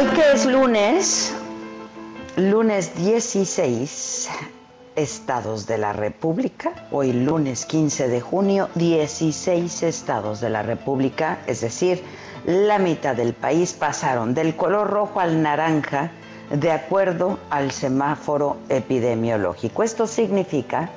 Hoy que es lunes, lunes 16, estados de la República. Hoy lunes 15 de junio, 16 estados de la República, es decir, la mitad del país pasaron del color rojo al naranja de acuerdo al semáforo epidemiológico. Esto significa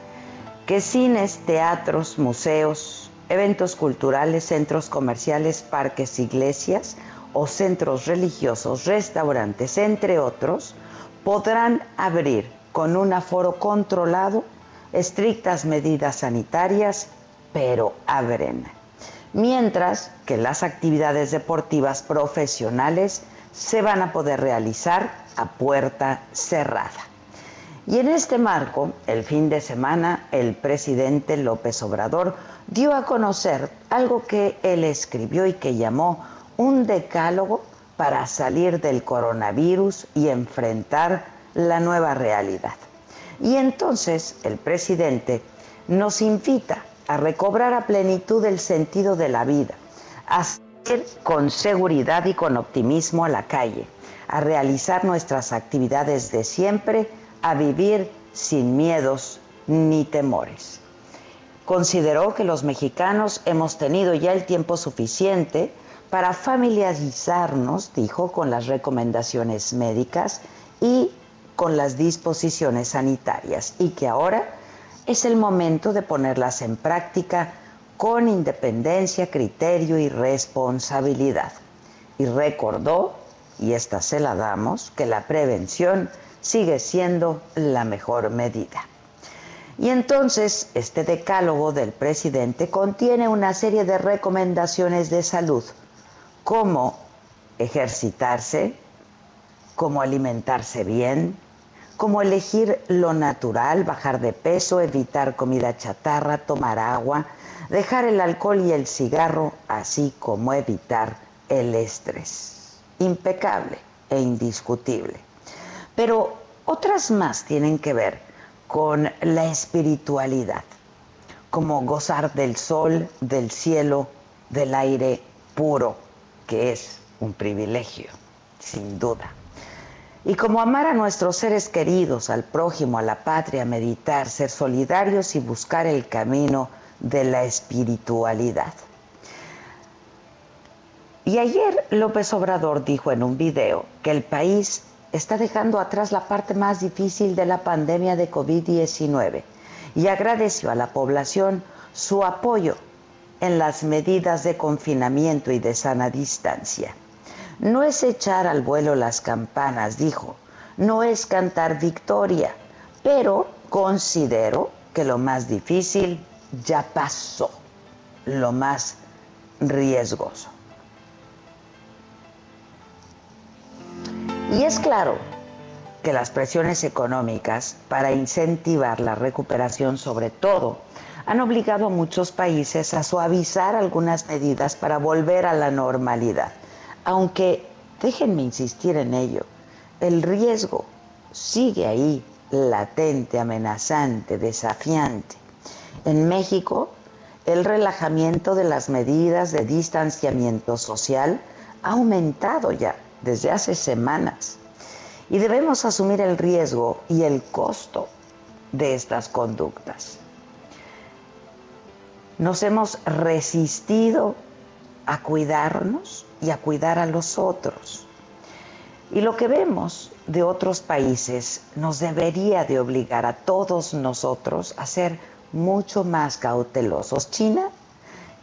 que cines, teatros, museos, eventos culturales, centros comerciales, parques, iglesias o centros religiosos, restaurantes, entre otros, podrán abrir con un aforo controlado, estrictas medidas sanitarias, pero abren. Mientras que las actividades deportivas profesionales se van a poder realizar a puerta cerrada. Y en este marco, el fin de semana, el presidente López Obrador dio a conocer algo que él escribió y que llamó un decálogo para salir del coronavirus y enfrentar la nueva realidad. Y entonces el presidente nos invita a recobrar a plenitud el sentido de la vida, a salir con seguridad y con optimismo a la calle, a realizar nuestras actividades de siempre, a vivir sin miedos ni temores. Consideró que los mexicanos hemos tenido ya el tiempo suficiente para familiarizarnos, dijo, con las recomendaciones médicas y con las disposiciones sanitarias y que ahora es el momento de ponerlas en práctica con independencia, criterio y responsabilidad. Y recordó, y esta se la damos, que la prevención sigue siendo la mejor medida. Y entonces este decálogo del presidente contiene una serie de recomendaciones de salud, como ejercitarse, cómo alimentarse bien, cómo elegir lo natural, bajar de peso, evitar comida chatarra, tomar agua, dejar el alcohol y el cigarro, así como evitar el estrés. Impecable e indiscutible. Pero otras más tienen que ver con la espiritualidad, como gozar del sol, del cielo, del aire puro, que es un privilegio, sin duda. Y como amar a nuestros seres queridos, al prójimo, a la patria, meditar, ser solidarios y buscar el camino de la espiritualidad. Y ayer López Obrador dijo en un video que el país está dejando atrás la parte más difícil de la pandemia de COVID-19 y agradeció a la población su apoyo en las medidas de confinamiento y de sana distancia. No es echar al vuelo las campanas, dijo, no es cantar victoria, pero considero que lo más difícil ya pasó, lo más riesgoso. Y es claro que las presiones económicas para incentivar la recuperación sobre todo han obligado a muchos países a suavizar algunas medidas para volver a la normalidad. Aunque, déjenme insistir en ello, el riesgo sigue ahí, latente, amenazante, desafiante. En México, el relajamiento de las medidas de distanciamiento social ha aumentado ya desde hace semanas y debemos asumir el riesgo y el costo de estas conductas. Nos hemos resistido a cuidarnos y a cuidar a los otros. Y lo que vemos de otros países nos debería de obligar a todos nosotros a ser mucho más cautelosos. China,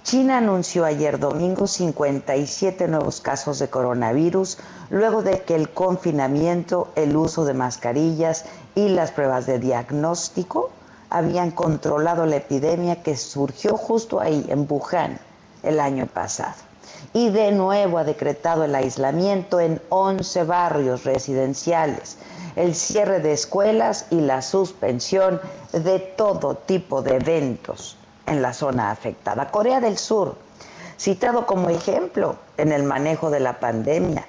China anunció ayer domingo 57 nuevos casos de coronavirus luego de que el confinamiento, el uso de mascarillas y las pruebas de diagnóstico habían controlado la epidemia que surgió justo ahí, en Wuhan, el año pasado. Y de nuevo ha decretado el aislamiento en 11 barrios residenciales, el cierre de escuelas y la suspensión de todo tipo de eventos en la zona afectada. Corea del Sur, citado como ejemplo en el manejo de la pandemia,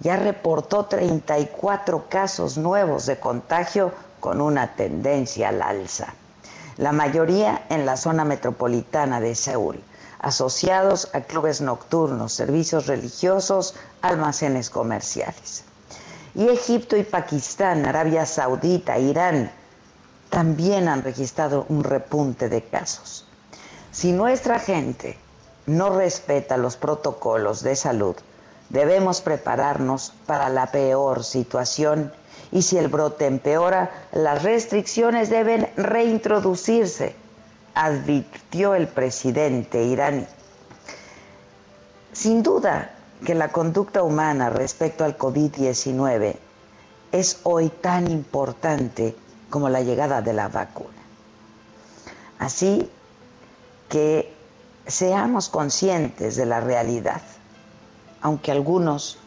ya reportó 34 casos nuevos de contagio con una tendencia al alza. La mayoría en la zona metropolitana de Seúl, asociados a clubes nocturnos, servicios religiosos, almacenes comerciales. Y Egipto y Pakistán, Arabia Saudita, Irán, también han registrado un repunte de casos. Si nuestra gente no respeta los protocolos de salud, debemos prepararnos para la peor situación y si el brote empeora, las restricciones deben reintroducirse, advirtió el presidente iraní. Sin duda que la conducta humana respecto al COVID-19 es hoy tan importante como la llegada de la vacuna. Así que seamos conscientes de la realidad, aunque algunos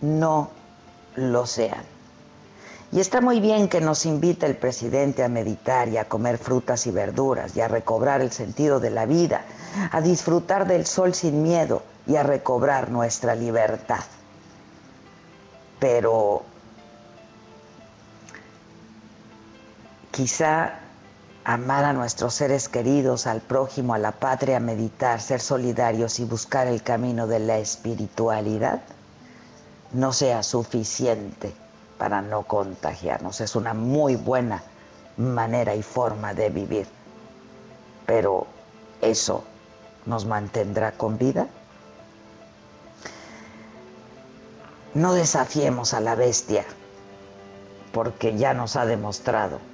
no lo sean. Y está muy bien que nos invite el presidente a meditar y a comer frutas y verduras y a recobrar el sentido de la vida, a disfrutar del sol sin miedo y a recobrar nuestra libertad. Pero quizá amar a nuestros seres queridos, al prójimo, a la patria, meditar, ser solidarios y buscar el camino de la espiritualidad no sea suficiente para no contagiarnos. Es una muy buena manera y forma de vivir. Pero eso nos mantendrá con vida. No desafiemos a la bestia porque ya nos ha demostrado